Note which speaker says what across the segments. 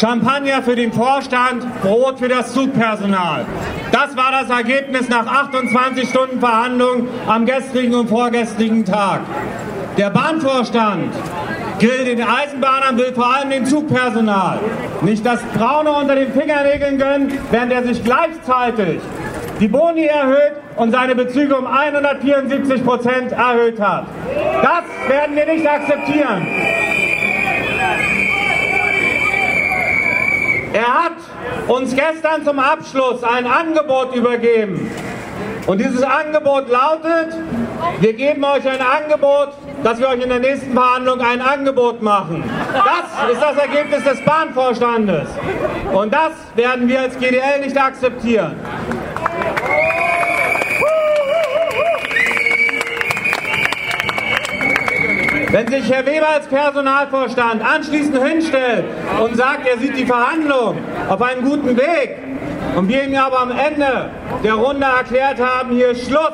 Speaker 1: Champagner für den Vorstand, Brot für das Zugpersonal. Das war das Ergebnis nach 28 Stunden Verhandlungen am gestrigen und vorgestrigen Tag. Der Bahnvorstand gilt den Eisenbahnern, will vor allem den Zugpersonal nicht das Braune unter den Fingernägeln gönnen, während er sich gleichzeitig die Boni erhöht und seine Bezüge um 174 Prozent erhöht hat. Das werden wir nicht akzeptieren. Er hat uns gestern zum Abschluss ein Angebot übergeben. Und dieses Angebot lautet, wir geben euch ein Angebot, dass wir euch in der nächsten Verhandlung ein Angebot machen. Das ist das Ergebnis des Bahnvorstandes. Und das werden wir als GDL nicht akzeptieren. Wenn sich Herr Weber als Personalvorstand anschließend hinstellt und sagt, er sieht die Verhandlungen auf einem guten Weg und wir ihm aber am Ende der Runde erklärt haben, hier ist Schluss,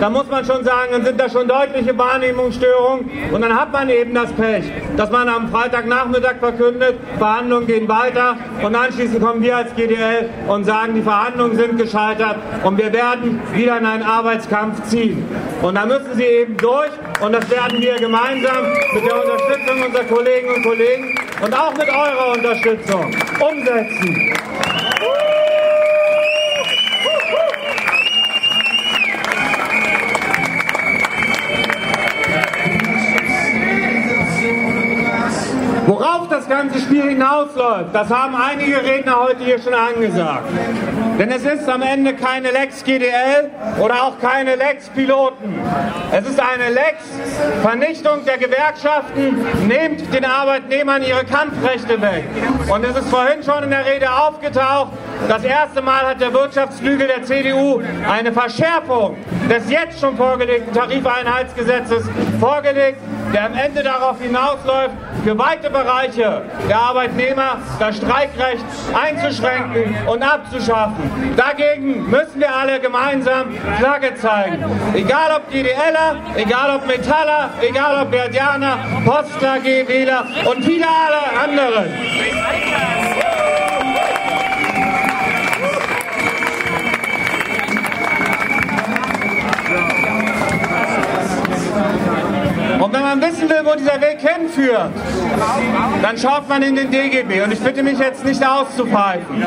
Speaker 1: da muss man schon sagen, dann sind da schon deutliche Wahrnehmungsstörungen und dann hat man eben das Pech, dass man am Freitagnachmittag verkündet, Verhandlungen gehen weiter und anschließend kommen wir als GDL und sagen, die Verhandlungen sind gescheitert und wir werden wieder in einen Arbeitskampf ziehen. Und da müssen sie eben durch und das werden wir gemeinsam mit der Unterstützung unserer Kolleginnen und Kollegen und auch mit eurer Unterstützung umsetzen. Worauf das ganze Spiel hinausläuft, das haben einige Redner heute hier schon angesagt. Denn es ist am Ende keine Lex GDL oder auch keine Lex Piloten. Es ist eine Lex Vernichtung der Gewerkschaften, nehmt den Arbeitnehmern ihre Kampfrechte weg. Und es ist vorhin schon in der Rede aufgetaucht, das erste Mal hat der Wirtschaftsflügel der CDU eine Verschärfung des jetzt schon vorgelegten Tarifeinheitsgesetzes vorgelegt, der am Ende darauf hinausläuft, für weite Bereiche der Arbeitnehmer das Streikrecht einzuschränken und abzuschaffen. Dagegen müssen wir alle gemeinsam Flagge zeigen. Egal ob GDLer, egal ob Metaller, egal ob Verdianer, Postler, GWler und viele alle anderen. Wo dieser Weg hinführt, dann schaut man in den DGB. Und ich bitte mich jetzt nicht auszupfeifen.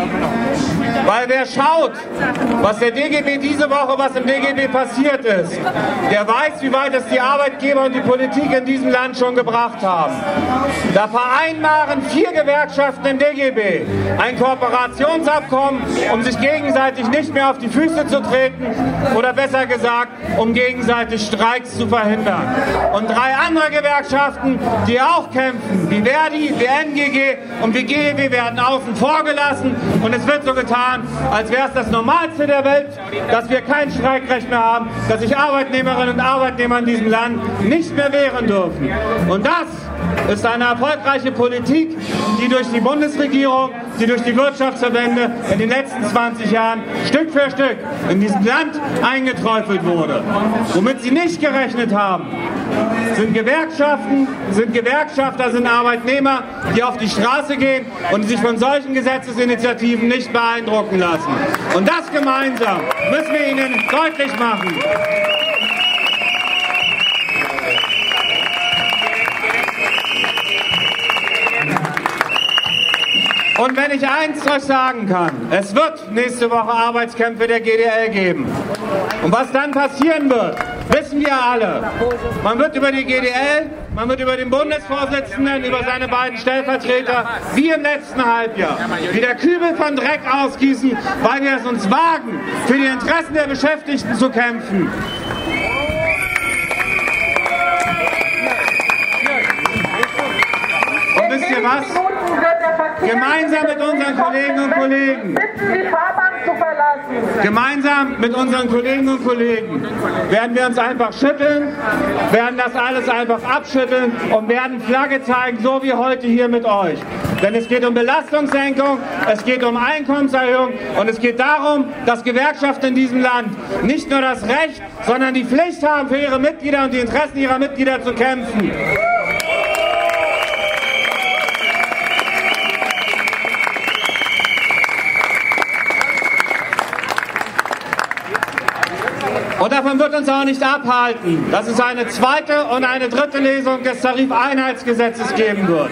Speaker 1: Weil wer schaut, was der DGB diese Woche, was im DGB passiert ist, der weiß, wie weit es die Arbeitgeber und die Politik in diesem Land schon gebracht haben. Da vereinbaren vier Gewerkschaften im DGB ein Kooperationsabkommen, um sich gegenseitig nicht mehr auf die Füße zu treten oder besser gesagt, um gegenseitig Streiks zu verhindern. Und drei andere Gewerkschaften, die auch kämpfen, wie Verdi, wie NGG und wie GEW werden außen vor gelassen und es wird so getan, als wäre es das Normalste der Welt, dass wir kein Streikrecht mehr haben, dass sich Arbeitnehmerinnen und Arbeitnehmer in diesem Land nicht mehr wehren dürfen. Und das ist eine erfolgreiche Politik, die durch die Bundesregierung, die durch die Wirtschaftsverbände in den letzten 20 Jahren Stück für Stück in diesem Land eingeträufelt wurde. Womit sie nicht gerechnet haben, sind Gewerkschaften, sind Gewerkschafter, sind Arbeitnehmer, die auf die Straße gehen und sich von solchen Gesetzesinitiativen nicht beeindrucken lassen. Und das gemeinsam müssen wir ihnen deutlich machen. Und wenn ich eins euch sagen kann, es wird nächste Woche Arbeitskämpfe der GDL geben. Und was dann passieren wird, wissen wir alle. Man wird über die GDL, man wird über den Bundesvorsitzenden, über seine beiden Stellvertreter, wie im letzten Halbjahr, wieder Kübel von Dreck ausgießen, weil wir es uns wagen, für die Interessen der Beschäftigten zu kämpfen. Und wisst ihr was? Gemeinsam mit unseren Kolleginnen und Kollegen. Gemeinsam mit unseren Kolleginnen und Kollegen werden wir uns einfach schütteln, werden das alles einfach abschütteln und werden Flagge zeigen, so wie heute hier mit euch. Denn es geht um Belastungssenkung, es geht um Einkommenserhöhung und es geht darum, dass Gewerkschaften in diesem Land nicht nur das Recht, sondern die Pflicht haben, für ihre Mitglieder und die Interessen ihrer Mitglieder zu kämpfen. Und wird uns auch nicht abhalten, dass es eine zweite und eine dritte Lesung des Tarifeinheitsgesetzes geben wird.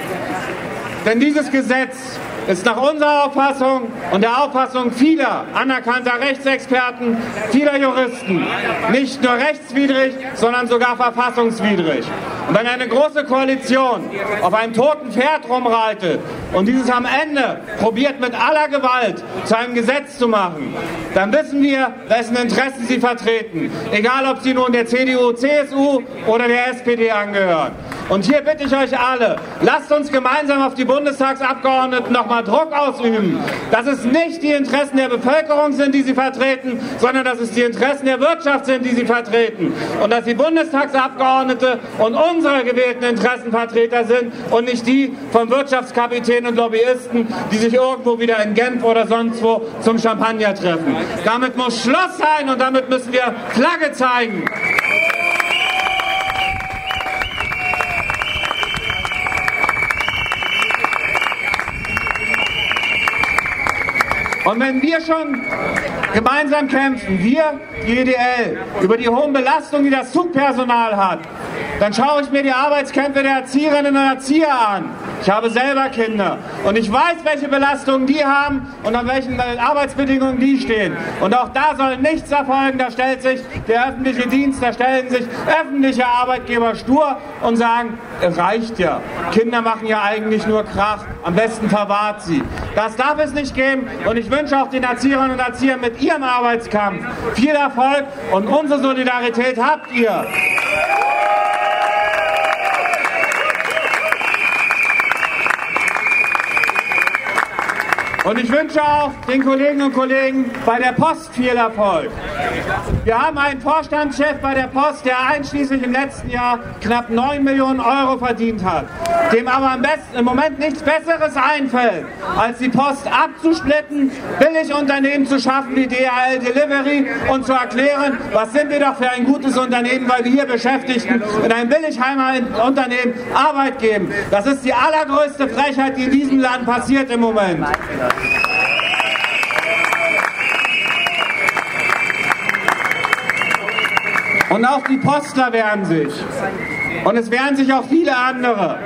Speaker 1: Denn dieses Gesetz ist nach unserer Auffassung und der Auffassung vieler anerkannter Rechtsexperten, vieler Juristen nicht nur rechtswidrig, sondern sogar verfassungswidrig. Und wenn eine große Koalition auf einem toten Pferd rumreitet und dieses am Ende probiert mit aller Gewalt zu einem Gesetz zu machen, dann wissen wir, wessen Interessen sie vertreten. Egal, ob sie nun der CDU, CSU oder der SPD angehören. Und hier bitte ich euch alle, lasst uns gemeinsam auf die Bundestagsabgeordneten nochmal Druck ausüben, dass es nicht die Interessen der Bevölkerung sind, die sie vertreten, sondern dass es die Interessen der Wirtschaft sind, die sie vertreten. Und dass die Bundestagsabgeordnete und unsere gewählten Interessenvertreter sind und nicht die von Wirtschaftskapitänen und Lobbyisten, die sich irgendwo wieder in Genf oder sonst wo zum Champagner treffen. Damit muss Schluss sein und damit müssen wir Flagge zeigen. Und wenn wir schon gemeinsam kämpfen, wir, die EDL, über die hohen Belastungen, die das Zugpersonal hat, dann schaue ich mir die Arbeitskämpfe der Erzieherinnen und Erzieher an. Ich habe selber Kinder und ich weiß, welche Belastungen die haben und an welchen Arbeitsbedingungen die stehen. Und auch da soll nichts erfolgen. Da stellt sich der öffentliche Dienst, da stellen sich öffentliche Arbeitgeber stur und sagen, es reicht ja. Kinder machen ja eigentlich nur Krach. Am besten verwahrt sie. Das darf es nicht geben und ich wünsche auch den Erzieherinnen und Erziehern mit ihrem Arbeitskampf viel Erfolg und unsere Solidarität habt ihr. Und ich wünsche auch den Kolleginnen und Kollegen bei der Post viel Erfolg. Wir haben einen Vorstandschef bei der Post, der einschließlich im letzten Jahr knapp 9 Millionen Euro verdient hat, dem aber im Moment nichts Besseres einfällt, als die Post abzusplitten, Billigunternehmen zu schaffen wie DHL Delivery und zu erklären, was sind wir doch für ein gutes Unternehmen, weil wir hier Beschäftigten in einem Billigheimer-Unternehmen Arbeit geben. Das ist die allergrößte Frechheit, die in diesem Land passiert im Moment. Und auch die Postler wehren sich. Und es wehren sich auch viele andere.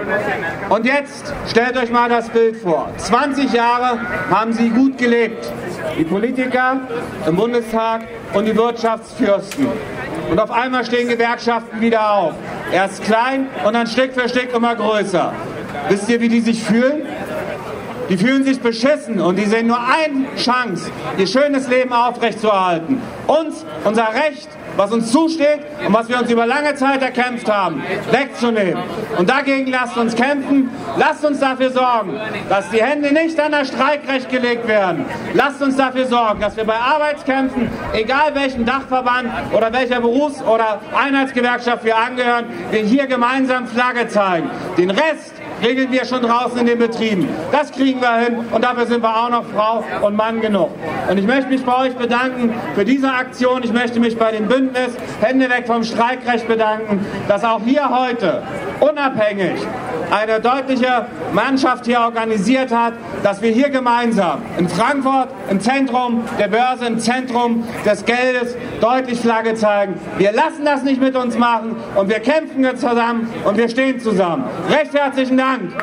Speaker 1: Und jetzt stellt euch mal das Bild vor. 20 Jahre haben sie gut gelebt. Die Politiker im Bundestag und die Wirtschaftsfürsten. Und auf einmal stehen Gewerkschaften wieder auf. Erst klein und dann Stück für Stück immer größer. Wisst ihr, wie die sich fühlen? Die fühlen sich beschissen und die sehen nur eine Chance, ihr schönes Leben aufrechtzuerhalten. Uns, unser Recht, was uns zusteht und was wir uns über lange Zeit erkämpft haben, wegzunehmen. Und dagegen lasst uns kämpfen. Lasst uns dafür sorgen, dass die Hände nicht an das Streikrecht gelegt werden. Lasst uns dafür sorgen, dass wir bei Arbeitskämpfen, egal welchem Dachverband oder welcher Berufs- oder Einheitsgewerkschaft wir angehören, wir hier gemeinsam Flagge zeigen. Den Rest regeln wir schon draußen in den Betrieben. Das kriegen wir hin und dafür sind wir auch noch Frau und Mann genug. Und ich möchte mich bei euch bedanken für diese Aktion. Ich möchte mich bei dem Bündnis Hände weg vom Streikrecht bedanken, dass auch hier heute unabhängig eine deutliche Mannschaft hier organisiert hat, dass wir hier gemeinsam in Frankfurt im Zentrum der Börse, im Zentrum des Geldes deutlich Flagge zeigen. Wir lassen das nicht mit uns machen und wir kämpfen zusammen und wir stehen zusammen. Recht herzlichen Dank.